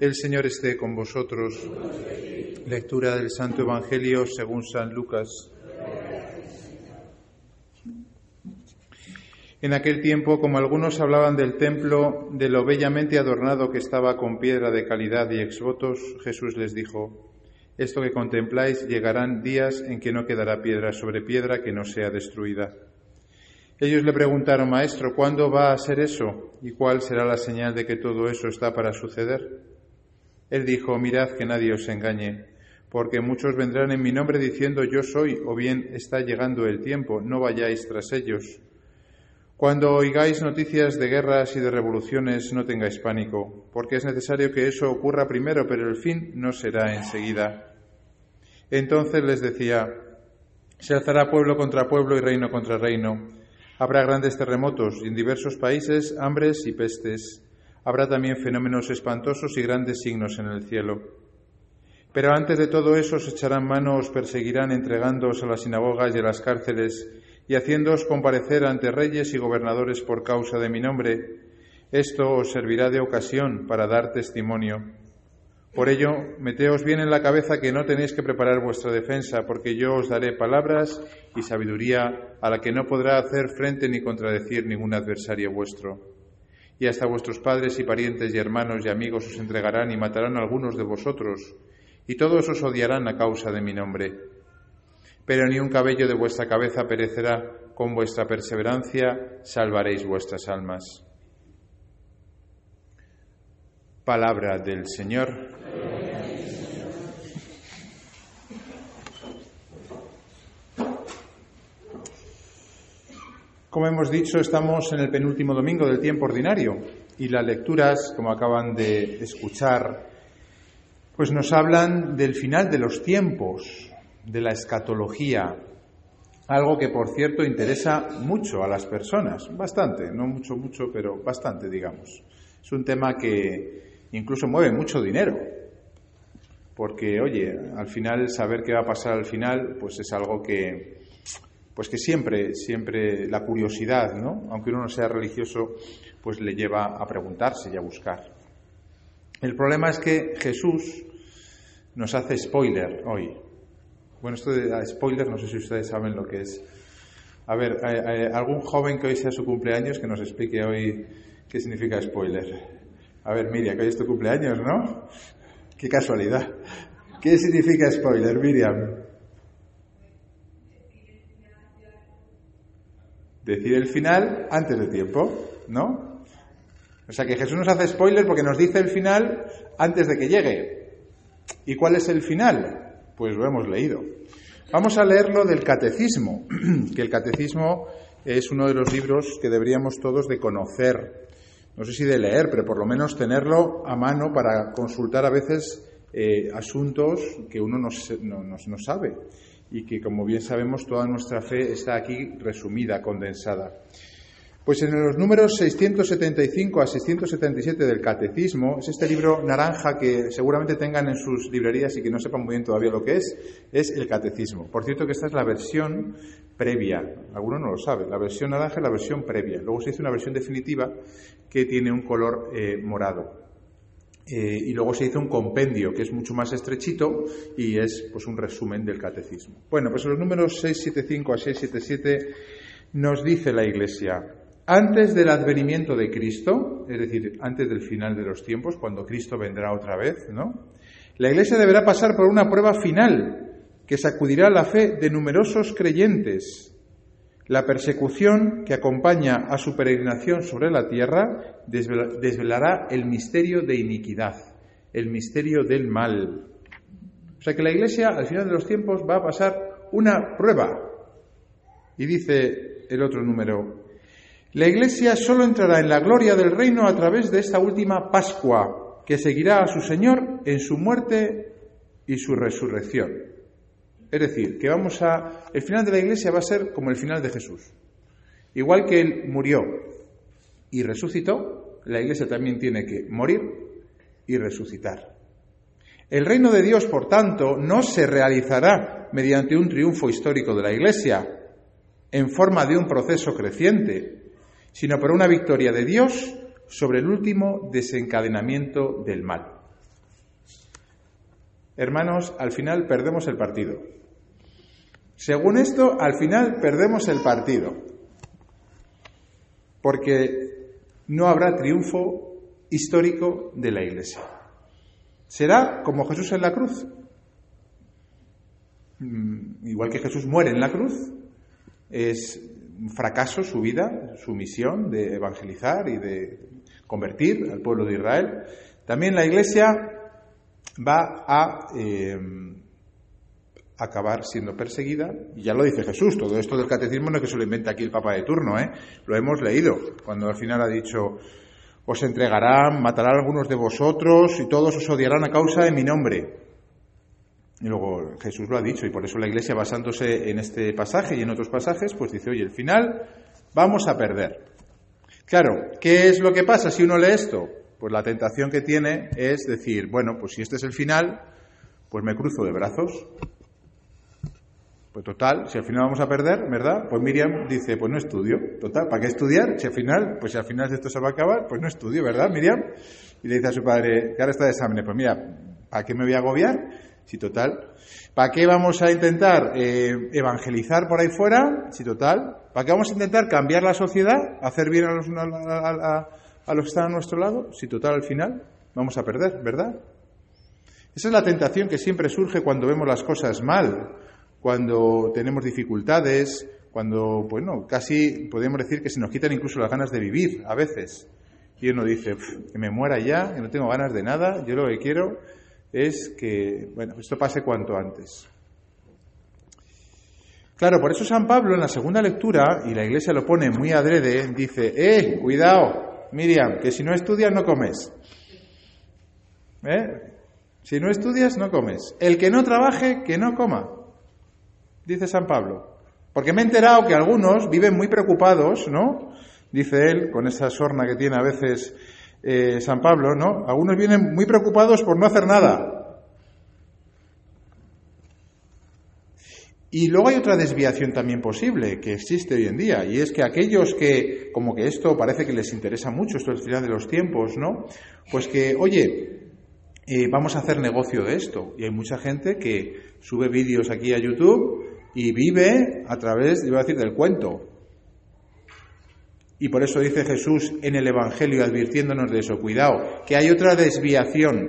El Señor esté con vosotros. Lectura del Santo Evangelio según San Lucas. En aquel tiempo, como algunos hablaban del templo, de lo bellamente adornado que estaba con piedra de calidad y exvotos, Jesús les dijo, Esto que contempláis llegarán días en que no quedará piedra sobre piedra que no sea destruida. Ellos le preguntaron, Maestro, ¿cuándo va a ser eso? ¿Y cuál será la señal de que todo eso está para suceder? Él dijo, Mirad que nadie os engañe, porque muchos vendrán en mi nombre diciendo yo soy, o bien está llegando el tiempo, no vayáis tras ellos. Cuando oigáis noticias de guerras y de revoluciones, no tengáis pánico, porque es necesario que eso ocurra primero, pero el fin no será enseguida. Entonces les decía, se alzará pueblo contra pueblo y reino contra reino Habrá grandes terremotos y en diversos países hambres y pestes. Habrá también fenómenos espantosos y grandes signos en el cielo. Pero antes de todo eso os echarán mano, os perseguirán entregándoos a las sinagogas y a las cárceles y haciéndoos comparecer ante reyes y gobernadores por causa de mi nombre. Esto os servirá de ocasión para dar testimonio. Por ello, meteos bien en la cabeza que no tenéis que preparar vuestra defensa, porque yo os daré palabras y sabiduría a la que no podrá hacer frente ni contradecir ningún adversario vuestro. Y hasta vuestros padres y parientes y hermanos y amigos os entregarán y matarán algunos de vosotros, y todos os odiarán a causa de mi nombre. Pero ni un cabello de vuestra cabeza perecerá, con vuestra perseverancia salvaréis vuestras almas. Palabra del Señor. Como hemos dicho, estamos en el penúltimo domingo del tiempo ordinario y las lecturas, como acaban de escuchar, pues nos hablan del final de los tiempos, de la escatología, algo que por cierto interesa mucho a las personas, bastante, no mucho, mucho, pero bastante, digamos. Es un tema que incluso mueve mucho dinero, porque, oye, al final saber qué va a pasar al final, pues es algo que, pues que siempre, siempre la curiosidad, ¿no? Aunque uno no sea religioso, pues le lleva a preguntarse y a buscar. El problema es que Jesús nos hace spoiler hoy. Bueno, esto de spoiler no sé si ustedes saben lo que es. A ver, eh, eh, algún joven que hoy sea su cumpleaños que nos explique hoy qué significa spoiler. A ver, Miriam, que hoy es tu cumpleaños, ¿no? Qué casualidad. ¿Qué significa spoiler, Miriam? Decir el final antes de tiempo, ¿no? O sea que Jesús nos hace spoiler porque nos dice el final antes de que llegue. ¿Y cuál es el final? Pues lo hemos leído. Vamos a leerlo del catecismo, que el catecismo es uno de los libros que deberíamos todos de conocer. No sé si de leer, pero por lo menos tenerlo a mano para consultar a veces eh, asuntos que uno no, no sabe y que, como bien sabemos, toda nuestra fe está aquí resumida, condensada. Pues en los números 675 a 677 del Catecismo, es este libro naranja que seguramente tengan en sus librerías y que no sepan muy bien todavía lo que es, es el Catecismo. Por cierto que esta es la versión previa, algunos no lo saben, la versión naranja es la versión previa. Luego se hizo una versión definitiva que tiene un color eh, morado. Eh, y luego se hizo un compendio que es mucho más estrechito y es pues un resumen del catecismo. Bueno, pues los números 675 a 677 nos dice la Iglesia, antes del advenimiento de Cristo, es decir, antes del final de los tiempos, cuando Cristo vendrá otra vez, ¿no? La Iglesia deberá pasar por una prueba final que sacudirá la fe de numerosos creyentes la persecución que acompaña a su peregrinación sobre la tierra desvelará el misterio de iniquidad, el misterio del mal. O sea que la Iglesia al final de los tiempos va a pasar una prueba. Y dice el otro número, la Iglesia solo entrará en la gloria del reino a través de esta última Pascua, que seguirá a su Señor en su muerte y su resurrección. Es decir, que vamos a. El final de la iglesia va a ser como el final de Jesús. Igual que Él murió y resucitó, la iglesia también tiene que morir y resucitar. El reino de Dios, por tanto, no se realizará mediante un triunfo histórico de la iglesia, en forma de un proceso creciente, sino por una victoria de Dios sobre el último desencadenamiento del mal. hermanos, al final perdemos el partido. Según esto, al final perdemos el partido. Porque no habrá triunfo histórico de la Iglesia. Será como Jesús en la cruz. Mm, igual que Jesús muere en la cruz, es un fracaso su vida, su misión de evangelizar y de convertir al pueblo de Israel. También la Iglesia va a eh, acabar siendo perseguida, y ya lo dice Jesús, todo esto del catecismo no es que se lo invente aquí el Papa de turno, ¿eh? lo hemos leído, cuando al final ha dicho, os entregarán, matarán a algunos de vosotros y todos os odiarán a causa de mi nombre. Y luego Jesús lo ha dicho, y por eso la Iglesia, basándose en este pasaje y en otros pasajes, pues dice, oye, el final vamos a perder. Claro, ¿qué es lo que pasa si uno lee esto? Pues la tentación que tiene es decir, bueno, pues si este es el final, pues me cruzo de brazos. Pues total, si al final vamos a perder, ¿verdad? Pues Miriam dice, pues no estudio. Total, ¿para qué estudiar? Si al final, pues si al final esto se va a acabar, pues no estudio, ¿verdad, Miriam? Y le dice a su padre, que ahora está de exámenes, pues mira, ¿para qué me voy a agobiar? Si total, ¿para qué vamos a intentar eh, evangelizar por ahí fuera? Si total, ¿para qué vamos a intentar cambiar la sociedad, hacer bien a los, a los que están a nuestro lado? Si total, al final vamos a perder, ¿verdad? Esa es la tentación que siempre surge cuando vemos las cosas mal cuando tenemos dificultades, cuando, bueno, casi podríamos decir que se nos quitan incluso las ganas de vivir a veces. Y uno dice, que me muera ya, que no tengo ganas de nada, yo lo que quiero es que, bueno, esto pase cuanto antes. Claro, por eso San Pablo en la segunda lectura, y la iglesia lo pone muy adrede, dice, eh, cuidado, Miriam, que si no estudias no comes. ¿Eh? Si no estudias no comes. El que no trabaje, que no coma dice San Pablo. Porque me he enterado que algunos viven muy preocupados, ¿no? Dice él, con esa sorna que tiene a veces eh, San Pablo, ¿no? Algunos vienen muy preocupados por no hacer nada. Y luego hay otra desviación también posible que existe hoy en día, y es que aquellos que, como que esto parece que les interesa mucho, esto es el final de los tiempos, ¿no? Pues que, oye, eh, vamos a hacer negocio de esto. Y hay mucha gente que sube vídeos aquí a YouTube y vive a través, iba a decir, del cuento. Y por eso dice Jesús en el Evangelio advirtiéndonos de eso, cuidado, que hay otra desviación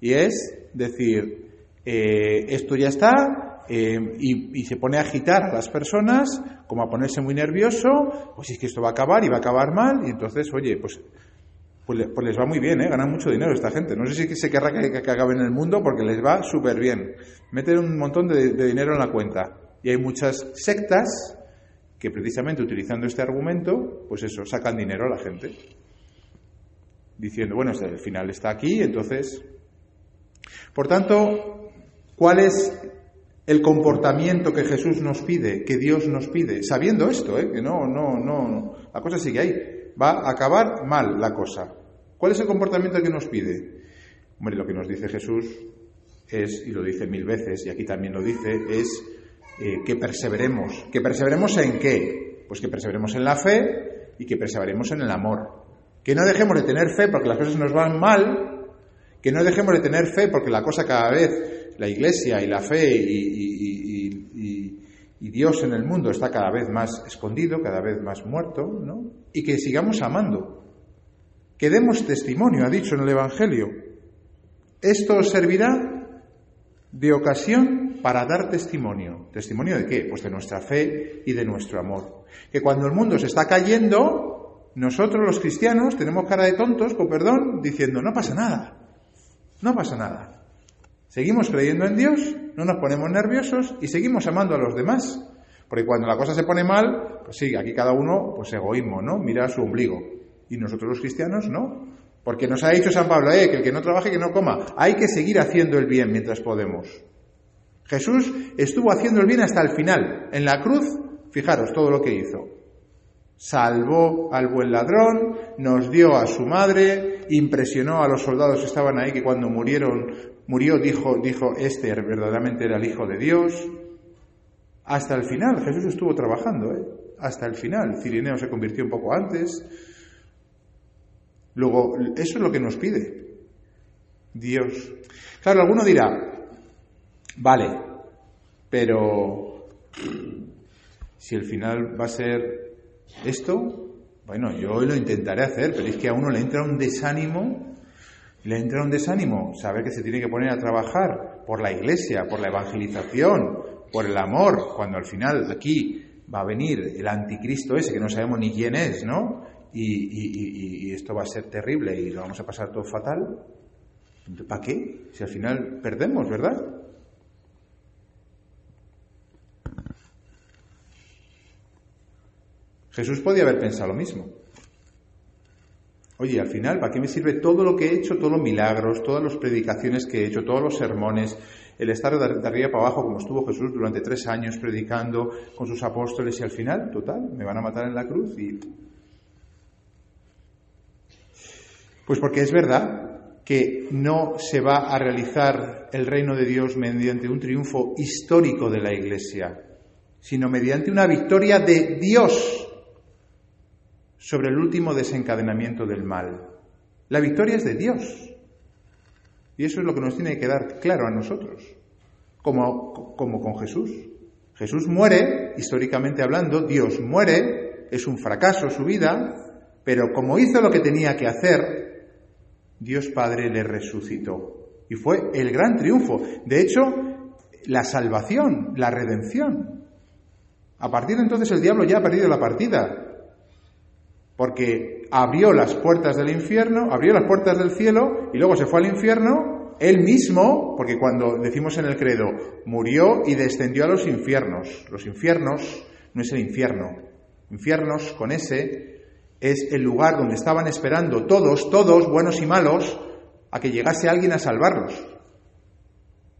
y es decir, eh, esto ya está eh, y, se pone a agitar a las personas, como a ponerse muy nervioso, pues es que esto va a acabar y va a acabar mal y entonces, oye, pues pues, pues, les va muy bien, ¿eh? ganan mucho dinero esta gente. No sé si se querrá que, acabe en el mundo porque les va súper bien. Meten un montón de, dinero en la cuenta. Y hay muchas sectas que precisamente utilizando este argumento, pues eso, sacan dinero a la gente. Diciendo, bueno, el final está aquí, entonces... Por tanto, ¿cuál es el comportamiento que Jesús nos pide, que Dios nos pide? Sabiendo esto, ¿eh? que no, no, no, la cosa sigue ahí. Va a acabar mal la cosa. ¿Cuál es el comportamiento que nos pide? Hombre, lo que nos dice Jesús es, y lo dice mil veces, y aquí también lo dice, es eh, que perseveremos. ¿Que perseveremos en qué? Pues que perseveremos en la fe y que perseveremos en el amor. Que no dejemos de tener fe porque las cosas nos van mal, que no dejemos de tener fe porque la cosa cada vez, la iglesia y la fe y, Dios en el mundo está cada vez más escondido, cada vez más muerto, ¿no? Y que sigamos amando. Que demos testimonio, ha dicho en el Evangelio. Esto servirá de ocasión para dar testimonio. ¿Testimonio de qué? Pues de nuestra fe y de nuestro amor. Que cuando el mundo se está cayendo, nosotros los cristianos tenemos cara de tontos, con perdón, diciendo, no pasa nada, no pasa nada. Seguimos creyendo en Dios, no nos ponemos nerviosos y seguimos amando a los demás. Porque cuando la cosa se pone mal, pues sí, aquí cada uno, pues egoísmo, ¿no? Mira su ombligo. Y nosotros los cristianos, no. Porque nos ha dicho San Pablo, eh, que el que no trabaje, que no coma. Hay que seguir haciendo el bien mientras podemos. Jesús estuvo haciendo el bien hasta el final. En la cruz, fijaros todo lo que hizo. Salvó al buen ladrón, nos dio a su madre, impresionó a los soldados que estaban ahí, que cuando murieron, murió, dijo, dijo, este verdaderamente era el Hijo de Dios. Hasta el final, Jesús estuvo trabajando, ¿eh? hasta el final. Cirineo se convirtió un poco antes, Luego, eso es lo que nos pide Dios. Claro, alguno dirá, Vale, pero si el final va a ser esto, bueno, yo lo intentaré hacer, pero es que a uno le entra un desánimo, le entra un desánimo saber que se tiene que poner a trabajar por la iglesia, por la evangelización, por el amor, cuando al final aquí va a venir el anticristo ese que no sabemos ni quién es, ¿no? Y, y esto va a ser terrible y lo vamos a pasar todo fatal. ¿Para qué? Si al final perdemos, ¿verdad? Jesús podía haber pensado lo mismo. Oye, al final, ¿para qué me sirve todo lo que he hecho, todos los milagros, todas las predicaciones que he hecho, todos los sermones, el estar de arriba para abajo como estuvo Jesús durante tres años predicando con sus apóstoles y al final, total, me van a matar en la cruz y... Pues porque es verdad que no se va a realizar el reino de Dios mediante un triunfo histórico de la Iglesia, sino mediante una victoria de Dios sobre el último desencadenamiento del mal. La victoria es de Dios. Y eso es lo que nos tiene que quedar claro a nosotros, como, como con Jesús. Jesús muere, históricamente hablando, Dios muere, es un fracaso su vida, pero como hizo lo que tenía que hacer, Dios Padre le resucitó. Y fue el gran triunfo. De hecho, la salvación, la redención. A partir de entonces el diablo ya ha perdido la partida porque abrió las puertas del infierno, abrió las puertas del cielo y luego se fue al infierno, él mismo, porque cuando decimos en el credo, murió y descendió a los infiernos. Los infiernos no es el infierno. Infiernos con ese es el lugar donde estaban esperando todos, todos, buenos y malos, a que llegase alguien a salvarlos.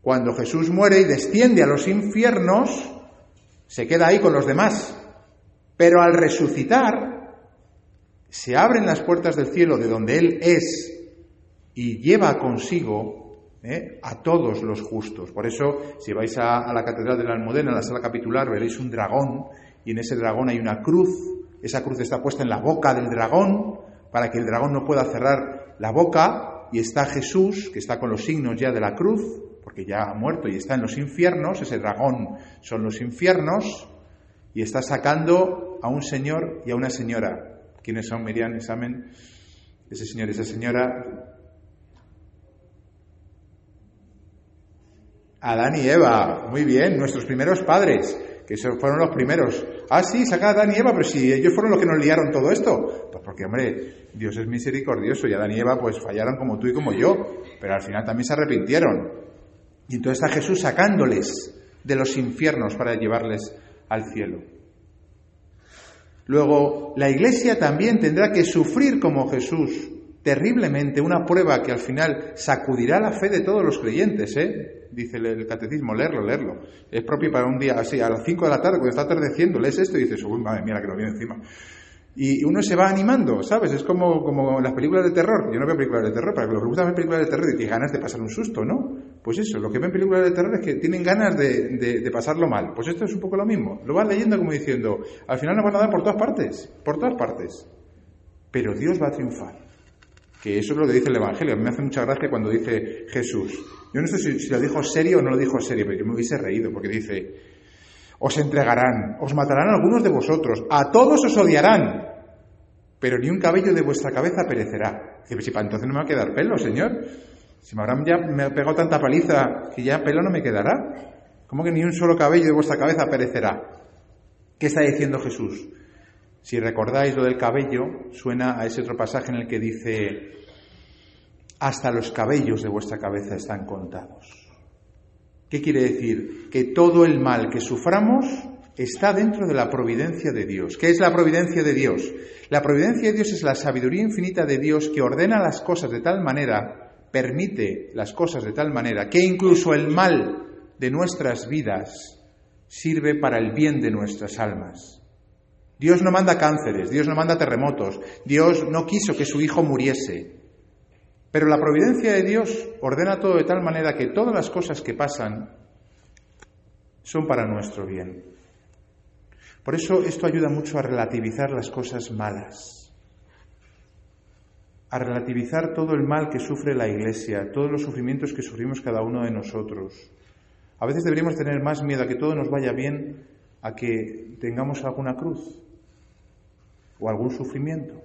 Cuando Jesús muere y desciende a los infiernos, se queda ahí con los demás. Pero al resucitar, se abren las puertas del cielo de donde Él es y lleva consigo ¿eh? a todos los justos. Por eso, si vais a, la Catedral de la Almudena, a la sala capitular, veréis un dragón y en ese dragón hay una cruz. Esa cruz está puesta en la boca del dragón para que el dragón no pueda cerrar la boca y está Jesús, que está con los signos ya de la cruz, porque ya ha muerto y está en los infiernos, ese dragón son los infiernos, y está sacando a un señor y a una señora, ¿Quiénes son Miriam, examen? Ese señor y esa señora. Adán y Eva, muy bien, nuestros primeros padres, que fueron los primeros. Ah, sí, saca a Adán y Eva, pero si ellos fueron los que nos liaron todo esto. Pues porque, hombre, Dios es misericordioso y Adán y Eva pues fallaron como tú y como yo, pero al final también se arrepintieron. Y entonces está Jesús sacándoles de los infiernos para llevarles al cielo. Luego, la Iglesia también tendrá que sufrir como Jesús terriblemente una prueba que al final sacudirá la fe de todos los creyentes, ¿eh? Dice el catecismo, leerlo, leerlo. Es propio para un día así, a las 5 de la tarde, cuando está atardeciendo, lees esto y dices, uy, madre mía, que nos viene encima. Y uno se va animando, ¿sabes? Es como, como las películas de terror. Yo no veo películas de terror, para que los que gustan películas de terror y tienen ganas de pasar un susto, ¿no? Pues eso, lo que ven películas de terror es que tienen ganas de, de, pasarlo mal. Pues esto es un poco lo mismo. Lo van leyendo como diciendo, al final nos van a dar por todas partes, por todas partes. Pero Dios va a triunfar. Que eso es lo que dice el Evangelio. Me hace mucha gracia cuando dice Jesús. Yo no sé si, si lo dijo serio o no lo dijo serio, pero yo me hubiese reído porque dice, os entregarán, os matarán algunos de vosotros, a todos os odiarán, pero ni un cabello de vuestra cabeza perecerá. Dice, si para entonces no me va a quedar pelo, Señor. Si me habrán ya me ha pegado tanta paliza que ya pelo no me quedará. ¿Cómo que ni un solo cabello de vuestra cabeza perecerá? ¿Qué está diciendo Jesús? Si recordáis lo del cabello, suena a ese otro pasaje en el que dice, hasta los cabellos de vuestra cabeza están contados. ¿Qué quiere decir? Que todo el mal que suframos está dentro de la providencia de Dios. ¿Qué es la providencia de Dios? La providencia de Dios es la sabiduría infinita de Dios que ordena las cosas de tal manera, permite las cosas de tal manera, que incluso el mal de nuestras vidas sirve para el bien de nuestras almas. Dios no manda cánceres, Dios no manda terremotos, Dios no quiso que su hijo muriese, pero la providencia de Dios ordena todo de tal manera que todas las cosas que pasan son para nuestro bien. Por eso esto ayuda mucho a relativizar las cosas malas, a relativizar todo el mal que sufre la Iglesia, todos los sufrimientos que sufrimos cada uno de nosotros, A veces deberíamos tener más miedo a que todo nos vaya bien a que tengamos alguna cruz o algún sufrimiento.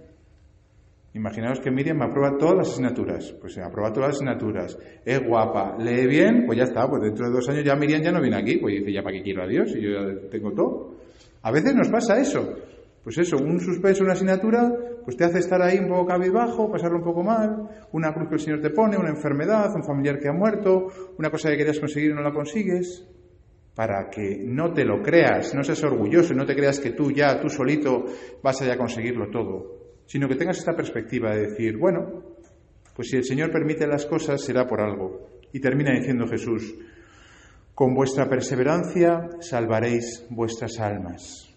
Imaginaos que Miriam me aprueba todas las asignaturas. Pues se aprueba todas las asignaturas. Es guapa, lee bien, pues ya está. Pues dentro de dos años ya Miriam ya no viene aquí. Pues dice, ¿ya para qué quiero a Dios? Y yo ya tengo todo. A veces nos pasa eso. Pues eso, un suspenso, una asignatura, pues te hace estar ahí un poco cabizbajo, pasarlo un poco mal, una cruz que el Señor te pone, una enfermedad, un familiar que ha muerto, una cosa que querías conseguir y no la consigues, para que no te lo creas, no seas orgulloso, no te creas que tú ya, tú solito, vas a conseguirlo todo, sino que tengas esta perspectiva de decir, bueno, pues si el Señor permite las cosas será por algo. Y termina diciendo Jesús, con vuestra perseverancia salvaréis vuestras almas.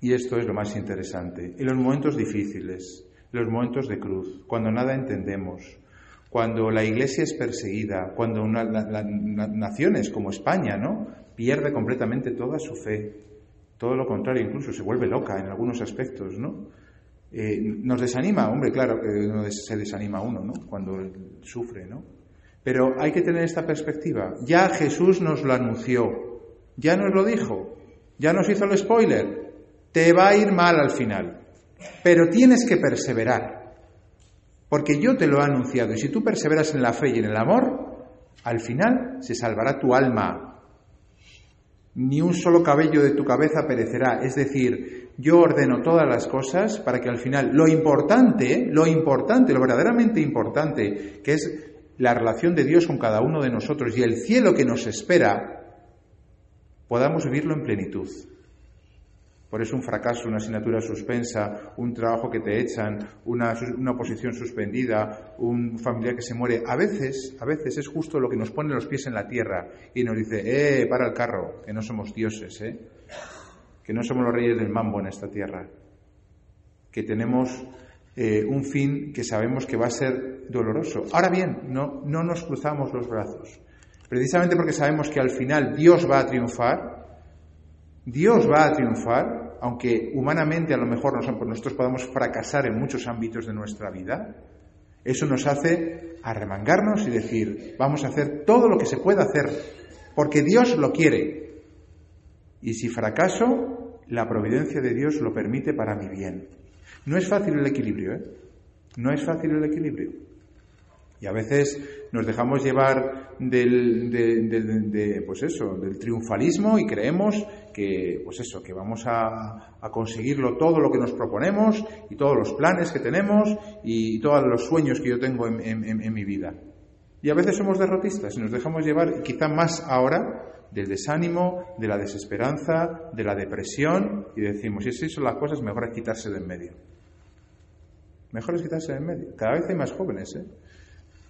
Y esto es lo más interesante. En los momentos difíciles, en los momentos de cruz, cuando nada entendemos, cuando la Iglesia es perseguida, cuando una, naciones como España, ¿no? Pierde completamente toda su fe. Todo lo contrario, incluso se vuelve loca en algunos aspectos, ¿no? Eh, nos desanima, hombre, claro que se desanima uno, ¿no? Cuando sufre, ¿no? Pero hay que tener esta perspectiva. Ya Jesús nos lo anunció, ya nos lo dijo, ya nos hizo el spoiler. Te va a ir mal al final, pero tienes que perseverar, porque yo te lo he anunciado, y si tú perseveras en la fe y en el amor, al final se salvará tu alma. Ni un solo cabello de tu cabeza perecerá, es decir, yo ordeno todas las cosas para que al final lo importante, lo importante, lo verdaderamente importante, que es la relación de Dios con cada uno de nosotros y el cielo que nos espera, podamos vivirlo en plenitud. Por eso un fracaso, una asignatura suspensa, un trabajo que te echan, una, una posición suspendida, un familiar que se muere, a veces, a veces es justo lo que nos pone los pies en la tierra y nos dice, eh, para el carro, que no somos dioses, eh, que no somos los reyes del mambo en esta tierra, que tenemos eh, un fin que sabemos que va a ser doloroso. Ahora bien, no, no nos cruzamos los brazos. Precisamente porque sabemos que al final Dios va a triunfar, Dios va a triunfar, aunque humanamente a lo mejor nosotros podamos fracasar en muchos ámbitos de nuestra vida, eso nos hace arremangarnos y decir, vamos a hacer todo lo que se pueda hacer, porque Dios lo quiere. Y si fracaso, la providencia de Dios lo permite para mi bien. No es fácil el equilibrio, ¿eh? No es fácil el equilibrio. Y a veces nos dejamos llevar del, de, pues eso, del triunfalismo y creemos que, pues eso, que vamos a, conseguirlo todo lo que nos proponemos y todos los planes que tenemos y todos los sueños que yo tengo en, mi vida. Y a veces somos derrotistas y nos dejamos llevar, quizá más ahora, del desánimo, de la desesperanza, de la depresión y decimos, si así son las cosas, mejor es quitarse de en medio. Mejor es quitarse de en medio. Cada vez hay más jóvenes, ¿eh?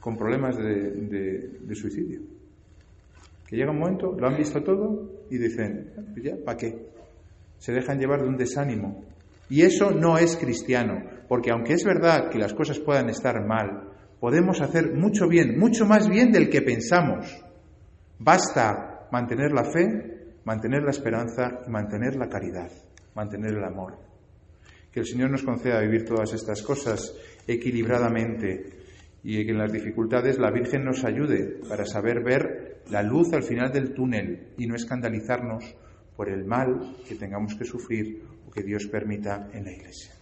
Con problemas de, suicidio. Que llega un momento, lo han visto todo y dicen, pues ya, ¿para qué? Se dejan llevar de un desánimo. Y eso no es cristiano, porque aunque es verdad que las cosas puedan estar mal, podemos hacer mucho bien, mucho más bien del que pensamos. Basta mantener la fe, mantener la esperanza y mantener la caridad, mantener el amor. Que el Señor nos conceda vivir todas estas cosas equilibradamente y que en las dificultades la Virgen nos ayude para saber ver la luz al final del túnel y no escandalizarnos por el mal que tengamos que sufrir o que Dios permita en la Iglesia.